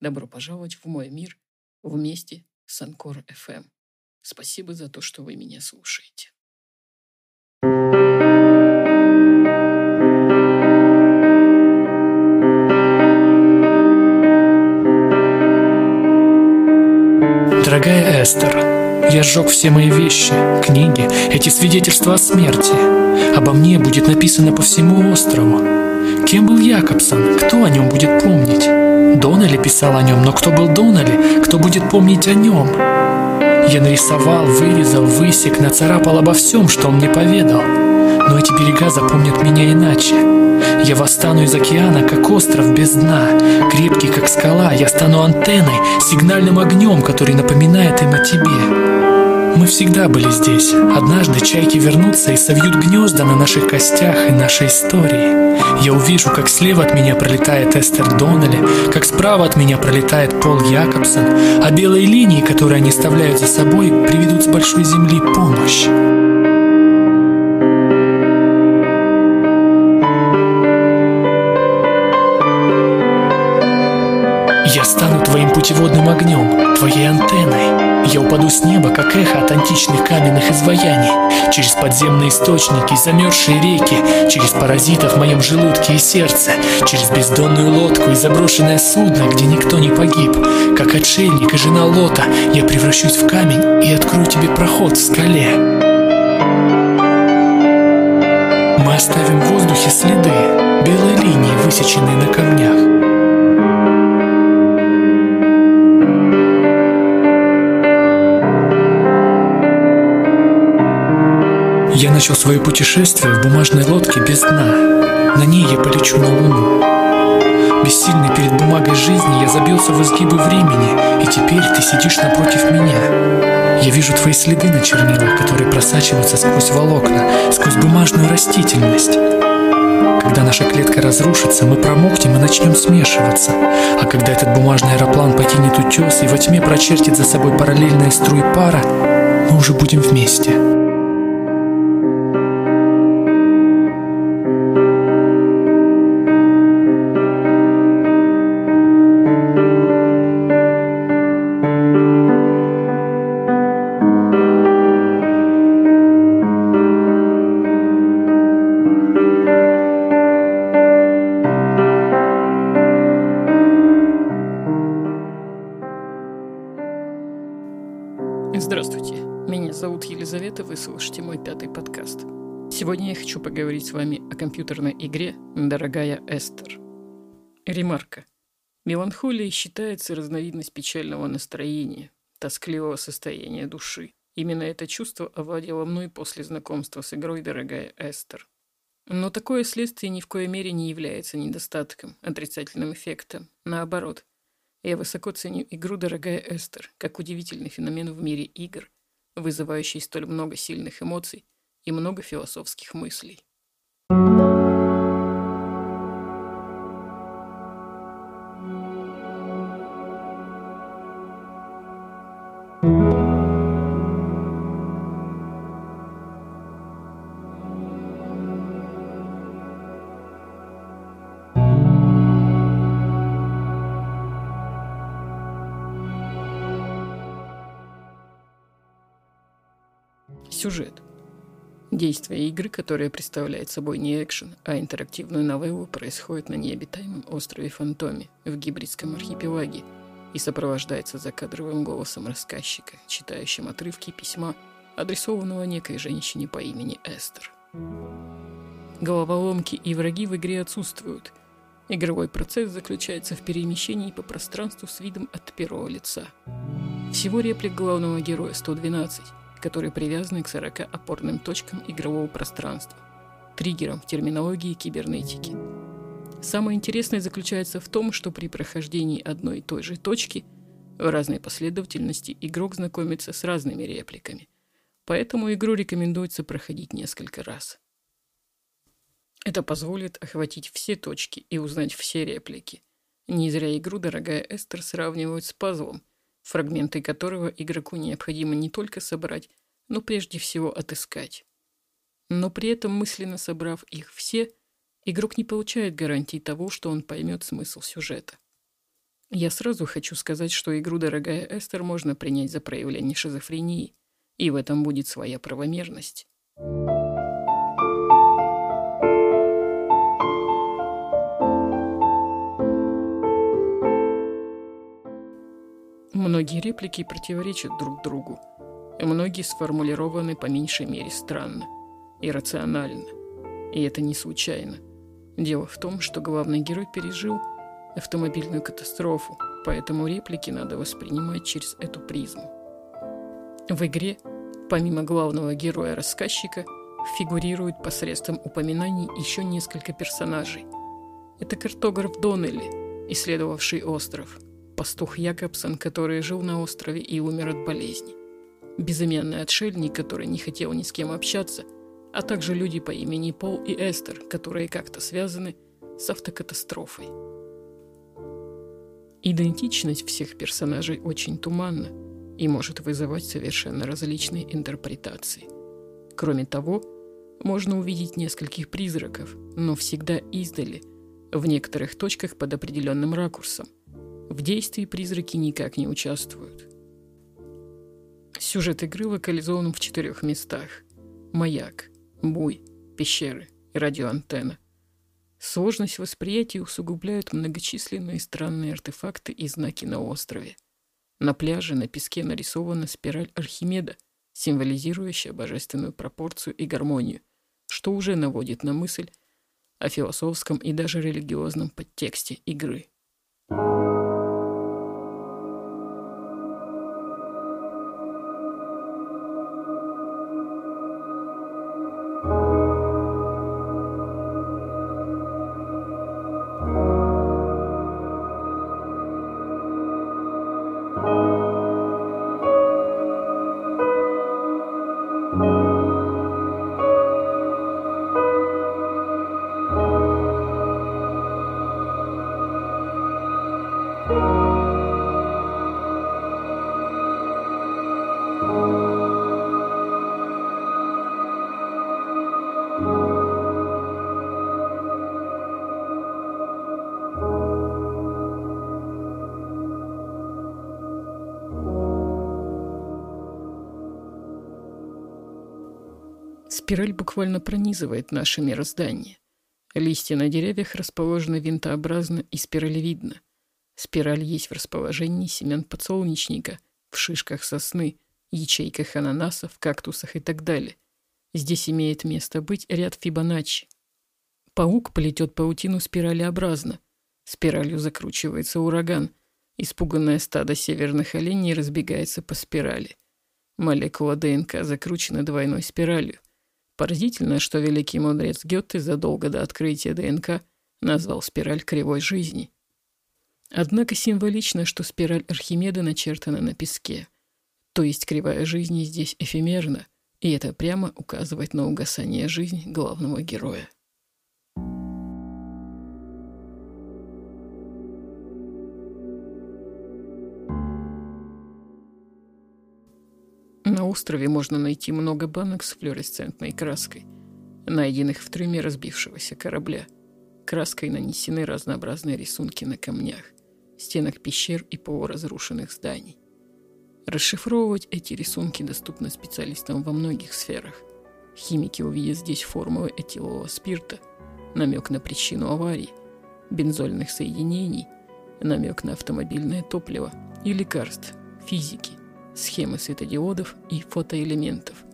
Добро пожаловать в мой мир вместе с Анкор FM. Спасибо за то, что вы меня слушаете. Дорогая Эстер, я сжег все мои вещи, книги, эти свидетельства о смерти. Обо мне будет написано по всему острову. Кем был Якобсон? Кто о нем будет помнить? Доннелли писал о нем, но кто был Доннелли? Кто будет помнить о нем? Я нарисовал, вырезал, высек, нацарапал обо всем, что он мне поведал. Но эти берега запомнят меня иначе. Я восстану из океана, как остров без дна. Крепкий, как скала, я стану антенной, сигнальным огнем, который напоминает им о тебе. Мы всегда были здесь. Однажды чайки вернутся и совьют гнезда на наших костях и нашей истории. Я увижу, как слева от меня пролетает Эстер Доннелли, как справа от меня пролетает Пол Якобсон, а белые линии, которые они оставляют за собой, приведут с большой земли помощь. Я стану твоим путеводным огнем, твоей антенной. Я упаду с неба, как эхо от античных каменных изваяний, через подземные источники, замерзшие реки, через паразитов в моем желудке и сердце, через бездонную лодку и заброшенное судно, где никто не погиб. Как отшельник и жена Лота, я превращусь в камень и открою тебе проход в скале. Мы оставим в воздухе следы, белые линии, высеченные на камнях. Начал свое путешествие в бумажной лодке без дна. На ней я полечу на Луну. Бессильный перед бумагой жизни я забился в изгибы времени, и теперь ты сидишь напротив меня. Я вижу твои следы на чернилах, которые просачиваются сквозь волокна, сквозь бумажную растительность. Когда наша клетка разрушится, мы промокнем и начнем смешиваться. А когда этот бумажный аэроплан покинет утес и во тьме прочертит за собой параллельные струи пара, мы уже будем вместе. Вы слушаете мой пятый подкаст. Сегодня я хочу поговорить с вами о компьютерной игре «Дорогая Эстер». Ремарка. Меланхолией считается разновидность печального настроения, тоскливого состояния души. Именно это чувство овладело мной после знакомства с игрой «Дорогая Эстер». Но такое следствие ни в коей мере не является недостатком, отрицательным эффектом. Наоборот – я высоко ценю игру «Дорогая Эстер» как удивительный феномен в мире игр, вызывающий столь много сильных эмоций и много философских мыслей. Действие игры, которая представляет собой не экшен, а интерактивную новеллу, происходит на необитаемом острове Фантоме в гибридском архипелаге и сопровождается закадровым голосом рассказчика, читающим отрывки письма, адресованного некой женщине по имени Эстер. Головоломки и враги в игре отсутствуют. Игровой процесс заключается в перемещении по пространству с видом от первого лица. Всего реплик главного героя 112, которые привязаны к 40 опорным точкам игрового пространства, триггерам в терминологии кибернетики. Самое интересное заключается в том, что при прохождении одной и той же точки В разной последовательности игрок знакомится с разными репликами. Поэтому игру рекомендуется проходить несколько раз. Это позволит охватить все точки и узнать все реплики. Не зря игру «Дорогая Эстер» сравнивают с пазлом, фрагменты которого игроку необходимо не только собрать, но прежде всего отыскать. Но при этом, мысленно собрав их все, игрок не получает гарантии того, что он поймет смысл сюжета. Я сразу хочу сказать, что игру «Дорогая Эстер» можно принять за проявление шизофрении, и в этом будет своя правомерность. Многие реплики противоречат друг другу, и многие сформулированы по меньшей мере странно, иррационально. И это не случайно. Дело в том, что главный герой пережил автомобильную катастрофу, поэтому реплики надо воспринимать через эту призму. В игре, помимо главного героя-рассказчика, фигурируют посредством упоминаний еще несколько персонажей. Это картограф Доннелли, исследовавший остров, пастух Якобсон, который жил на острове и умер от болезни, безымянный отшельник, который не хотел ни с кем общаться, а также люди по имени Пол и Эстер, которые как-то связаны с автокатастрофой. Идентичность всех персонажей очень туманна и может вызывать совершенно различные интерпретации. Кроме того, можно увидеть нескольких призраков, но всегда издали, в некоторых точках под определенным ракурсом. В действии призраки никак не участвуют. Сюжет игры локализован в четырех местах. Маяк, буй, пещеры и радиоантенна. Сложность восприятия усугубляют многочисленные странные артефакты и знаки на острове. На пляже на песке нарисована спираль Архимеда, символизирующая божественную пропорцию и гармонию, что уже наводит на мысль о философском и даже религиозном подтексте игры. Спираль буквально пронизывает наше мироздание. Листья на деревьях расположены винтообразно и спиралевидно. Спираль есть в расположении семян подсолнечника, в шишках сосны, ячейках ананасов, кактусах и так далее. Здесь имеет место быть ряд Фибоначчи. Паук плетет паутину спиралеобразно. Спиралью закручивается ураган. Испуганное стадо северных оленей разбегается по спирали. Молекула ДНК закручена двойной спиралью. Поразительно, что великий мудрец Гетте задолго до открытия ДНК назвал спираль кривой жизни. Однако символично, что спираль Архимеда начертана на песке. То есть кривая жизни здесь эфемерна, и это прямо указывает на угасание жизни главного героя. Острове можно найти много банок с флуоресцентной краской, найденных в трюме разбившегося корабля. Краской нанесены разнообразные рисунки на камнях, стенах пещер и полуразрушенных зданий. Расшифровывать эти рисунки доступно специалистам во многих сферах. Химики увидят здесь формулы этилового спирта, намек на причину аварии, бензольных соединений, намек на автомобильное топливо и лекарств, физики – схемы светодиодов и фотоэлементов.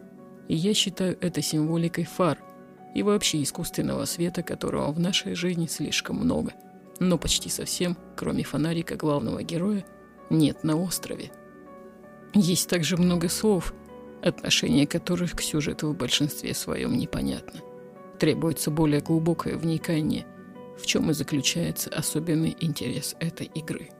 И я считаю это символикой фар и вообще искусственного света, которого в нашей жизни слишком много. Но почти совсем, кроме фонарика главного героя, нет на острове. Есть также много слов, отношение которых к сюжету в большинстве своем непонятно. Требуется более глубокое вникание, в чем и заключается особенный интерес этой игры.